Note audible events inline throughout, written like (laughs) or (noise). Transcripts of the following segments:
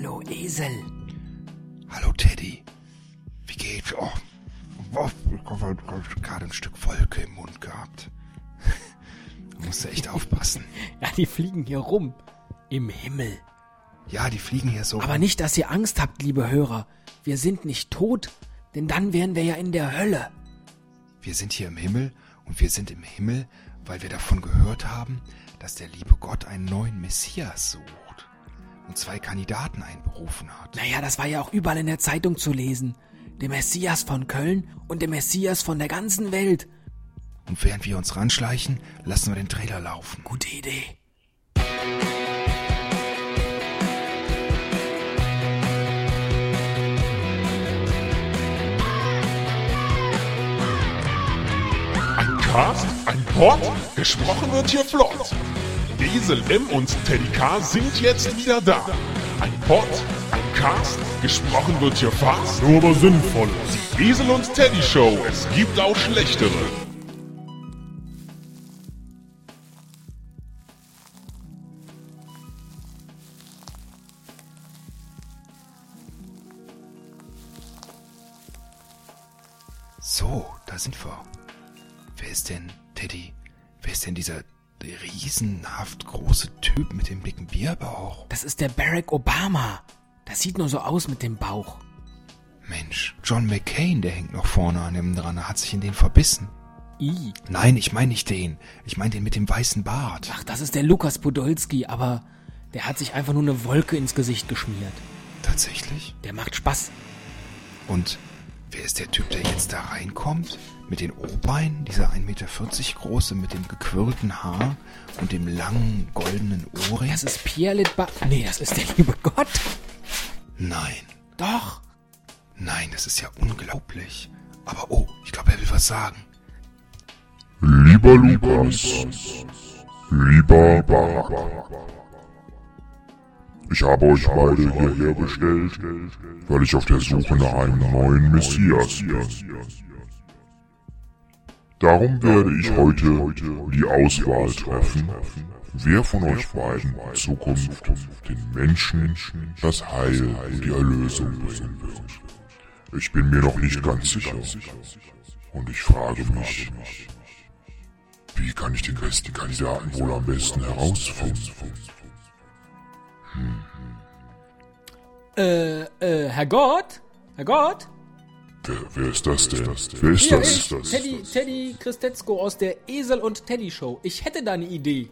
Hallo Esel. Hallo Teddy. Wie geht's? Oh, oh, ich habe gerade ein Stück Wolke im Mund gehabt. (laughs) Da musst du echt aufpassen. (laughs) Ja, die fliegen hier rum. Im Himmel. Ja, die fliegen hier so. Aber nicht, dass ihr Angst habt, liebe Hörer. Wir sind nicht tot, denn dann wären wir ja in der Hölle. Wir sind hier im Himmel und wir sind im Himmel, weil wir davon gehört haben, dass der liebe Gott einen neuen Messias sucht und zwei Kandidaten einberufen hat. Naja, das war ja auch überall in der Zeitung zu lesen. Der Messias von Köln und der Messias von der ganzen Welt. Und während wir uns ranschleichen, lassen wir den Trailer laufen. Gute Idee. Ein Cast, ein Pod, gesprochen wird hier flott. Esel M und Teddy K sind jetzt wieder da. Ein Pod, ein Cast, gesprochen wird hier fast, nur aber sinnvoll. Die Esel und Teddy Show, es gibt auch schlechtere. So, da sind wir. Wer ist denn, Teddy? Wer ist denn dieser riesenhaft große Typ mit dem dicken Bierbauch? Das ist der Barack Obama. Das sieht nur so aus mit dem Bauch. Mensch, John McCain, der hängt noch vorne an dem dran, er hat sich in den verbissen. I. Nein, ich meine nicht den. Ich meine den mit dem weißen Bart. Ach, das ist der Lukas Podolski, aber der hat sich einfach nur eine Wolke ins Gesicht geschmiert. Tatsächlich? Der macht Spaß. Und wer ist der Typ, der jetzt da reinkommt? Mit den O-Beinen? Dieser 1,40 Meter große mit dem gequirlten Haar und dem langen goldenen Ohrring? Das ist Pierre Litba. Nee, das ist der liebe Gott. Nein. Doch. Nein, das ist ja unglaublich. Aber oh, ich glaube, er will was sagen. Lieber Lukas, lieber Barack, ich habe euch beide hierher bestellt, weil ich auf der Suche nach einem neuen Messias bin. Darum werde ich heute die Auswahl treffen, wer von euch beiden in Zukunft den Menschen das Heil und die Erlösung bringen wird. Ich bin mir noch nicht ganz sicher. Und ich frage mich, wie kann ich den besten Kandidaten wohl am besten herausfinden? Äh, äh, Herr Gott? Herr Gott? Wer, wer ist das denn? Wer ist Hier, das? ich, Teddy, Teddy Christetzko aus der Esel und Teddy Show. Ich hätte da eine Idee.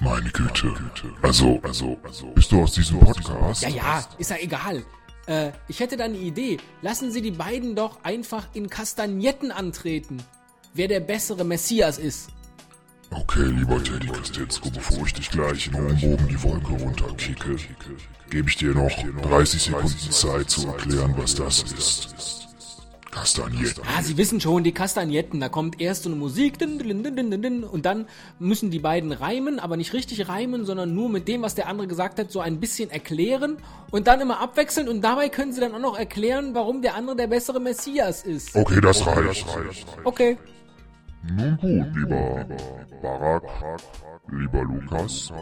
Meine Güte. Also, also, also, bist du aus diesem Podcast? Ja, ja, ist ja egal. Äh, ich hätte da eine Idee. Lassen Sie die beiden doch einfach in Kastagnetten antreten. Wer der bessere Messias ist. Okay, lieber Teddy Christetzko, bevor ich dich gleich in hohem Bogen die Wolke runterkicke, gebe ich dir noch 30 Sekunden Zeit zu erklären, was das ist. Kastagnetten. Ah, Sie wissen schon, die Kastagnetten. Da kommt erst so eine Musik din, din, din, und dann müssen die beiden reimen, aber nicht richtig reimen, sondern nur mit dem, was der andere gesagt hat, so ein bisschen erklären und dann immer abwechseln und dabei können Sie dann auch noch erklären, warum der andere der bessere Messias ist. Okay, das reicht. Okay. Nun gut, lieber Barack, lieber Lukas.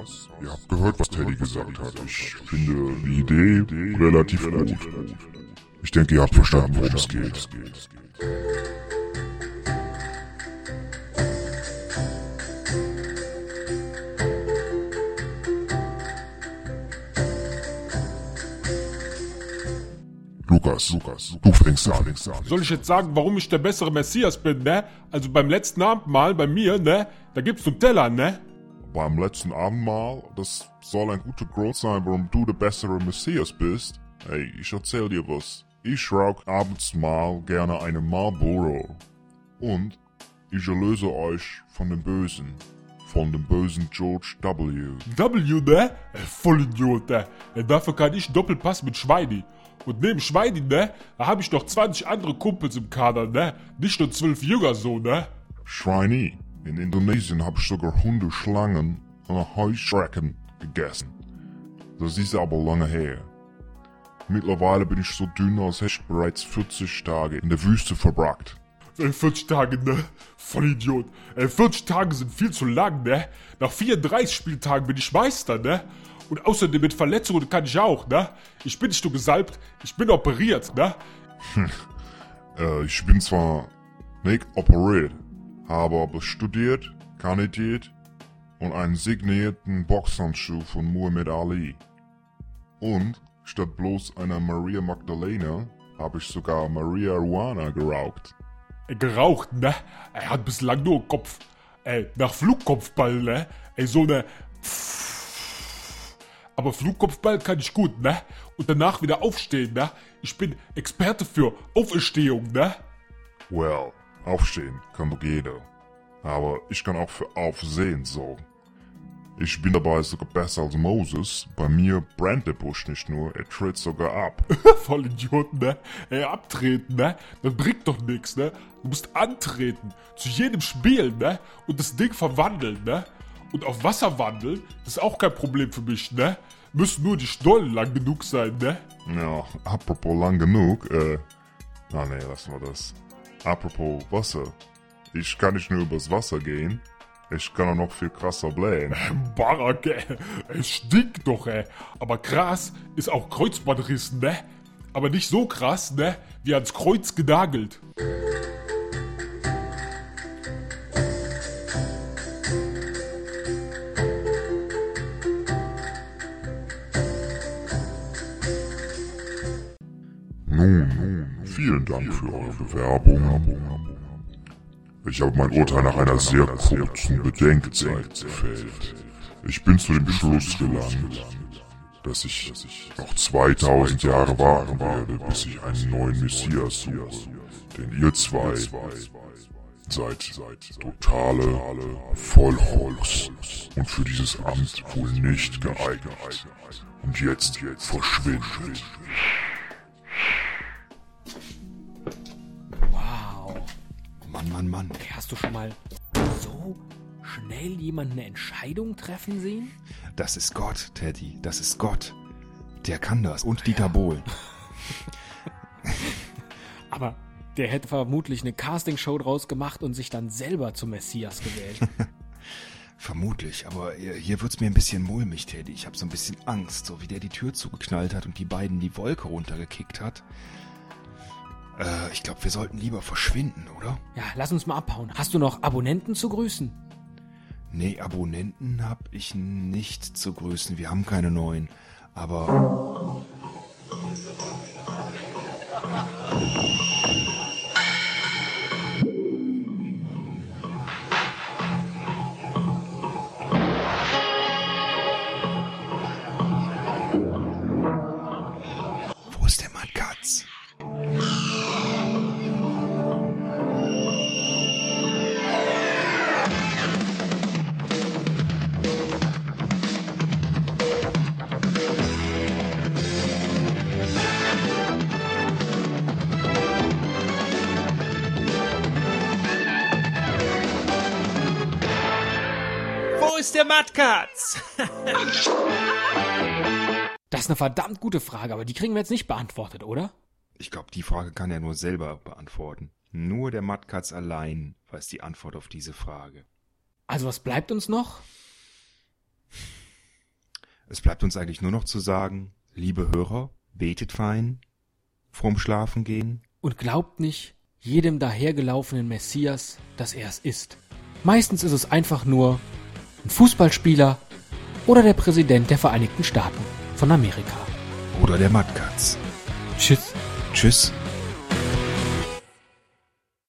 Ihr habt gehört, was Teddy gesagt hat. Ich finde die Idee relativ gut. Ich denke, ihr habt verstanden, worum es geht. Lukas, Lukas, du fängst an. Soll ich jetzt sagen, warum ich der bessere Messias bin, ne? Also beim letzten Abendmahl bei mir, ne? Da gibt's einen Teller, ne? Beim letzten Abendmahl, das soll ein guter Grund sein, warum du der bessere Messias bist. Hey, ich erzähl dir was. Ich rauch abends mal gerne eine Marlboro. Und ich erlöse euch von dem Bösen. Von dem bösen George W. W, ne? Äh, Vollidiot, ne? Äh, Dafür kann ich Doppelpass mit Schweini. Und neben Schweini, ne? Da habe ich noch 20 andere Kumpels im Kader, ne? Nicht nur 12 Jünger so, ne? Schweini. In Indonesien habe ich sogar Hundeschlangen und Heuschrecken gegessen. Das ist aber lange her. Mittlerweile bin ich so dünn, als hätte ich bereits 40 Tage in der Wüste verbracht. Ey, 40 Tage, ne? Vollidiot. Ey, 40 Tage sind viel zu lang, ne? Nach 34 Spieltagen bin ich Meister, ne? Und außerdem mit Verletzungen kann ich auch, ne? Ich bin nicht nur gesalbt, ich bin operiert, ne? Äh, ich bin zwar nicht operiert, habe aber studiert, kandidiert und einen signierten Boxhandschuh von Muhammad Ali. Und statt bloß einer Maria Magdalena habe ich sogar Maria Ruana geraucht. Ey, geraucht, ne? Er hat bislang nur Kopf. Ey, nach Flugkopfball, ne? Ey, so ne. Aber Flugkopfball kann ich gut, ne? Und danach wieder aufstehen, ne? Ich bin Experte für Auferstehung, ne? Well, aufstehen kann doch jeder. Aber ich kann auch für Aufsehen sorgen. Ich bin dabei sogar besser als Moses. Bei mir brennt der Busch nicht nur, er tritt sogar ab. (laughs) Voll Idioten, ne? Ey, abtreten, ne? Das bringt doch nichts, ne? Du musst antreten. Zu jedem Spiel, ne? Und das Ding verwandeln, ne? Und auf Wasser wandeln, das ist auch kein Problem für mich, ne? Müssen nur die Stollen lang genug sein, ne? Ja, apropos lang genug, äh. Ah nee, lassen wir das. Apropos Wasser. Ich kann nicht nur übers Wasser gehen, ich kann auch noch viel krasser blähen. (laughs) Barak, ey. Es stinkt doch, ey. Aber krass ist auch Kreuzbandrissen, ne? Aber nicht so krass, ne? Wie ans Kreuz genagelt. Nun, vielen Dank für eure Bewerbung. Ich habe mein Urteil nach einer sehr kurzen Bedenkzeit gefällt. Ich bin zu dem Schluss gelangt, dass ich noch 2000 Jahre warten werde, bis ich einen neuen Messias suche. Denn ihr zwei seid totale Vollholz und für dieses Amt wohl nicht geeignet. Und jetzt verschwindet. Mann, Mann. Okay, hast du schon mal so schnell jemand eine Entscheidung treffen sehen? Das ist Gott, Teddy. Das ist Gott. Der kann das. Und Dieter Bohlen. (laughs) Aber der hätte vermutlich eine Castingshow draus gemacht und sich dann selber zum Messias gewählt. (laughs) Vermutlich, aber hier hier wird's mir ein bisschen mulmig, Teddy. Ich habe so ein bisschen Angst, so wie der die Tür zugeknallt hat und die beiden die Wolke runtergekickt hat. Äh, ich glaube, wir sollten lieber verschwinden, oder? ja, lass uns mal abhauen. Hast du noch Abonnenten zu grüßen? Nee, Abonnenten hab ich nicht zu grüßen. Wir haben keine neuen. Aber der Mattkatz? (laughs) Das ist eine verdammt gute Frage, aber die kriegen wir jetzt nicht beantwortet, oder? Ich glaube, die Frage kann er nur selber beantworten. Nur der Mattkatz allein weiß die Antwort auf diese Frage. Also was bleibt uns noch? Es bleibt uns eigentlich nur noch zu sagen, liebe Hörer, betet fein, vorm Schlafen gehen. Und glaubt nicht jedem dahergelaufenen Messias, dass er es ist. Meistens ist es einfach nur ein Fußballspieler oder der Präsident der Vereinigten Staaten von Amerika. Oder der Mattkatz. Tschüss. Tschüss.